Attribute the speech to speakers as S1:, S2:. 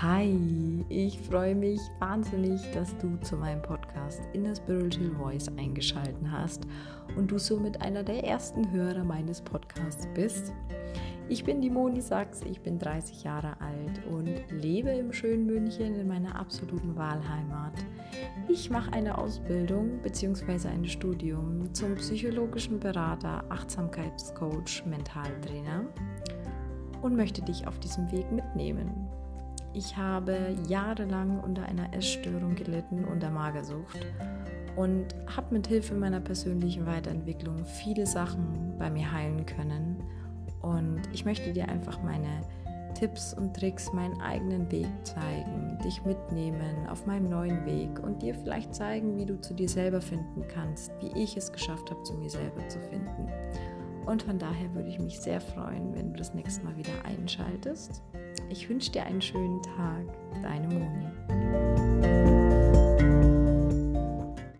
S1: Hi, ich freue mich wahnsinnig, dass du zu meinem Podcast Inner Spiritual Voice eingeschaltet hast und du somit einer der ersten Hörer meines Podcasts bist. Ich bin die Moni Sachs, ich bin 30 Jahre alt und lebe im schönen München in meiner absoluten Wahlheimat. Ich mache eine Ausbildung bzw. ein Studium zum psychologischen Berater, Achtsamkeitscoach, Mentaltrainer und möchte dich auf diesem Weg mitnehmen. Ich habe jahrelang unter einer Essstörung gelitten, unter Magersucht und habe mit Hilfe meiner persönlichen Weiterentwicklung viele Sachen bei mir heilen können. Und ich möchte dir einfach meine Tipps und Tricks, meinen eigenen Weg zeigen, dich mitnehmen auf meinem neuen Weg und dir vielleicht zeigen, wie du zu dir selber finden kannst, wie ich es geschafft habe, zu mir selber zu finden. Und von daher würde ich mich sehr freuen, wenn du das nächste Mal wieder einschaltest. Ich wünsche dir einen schönen Tag. Deine.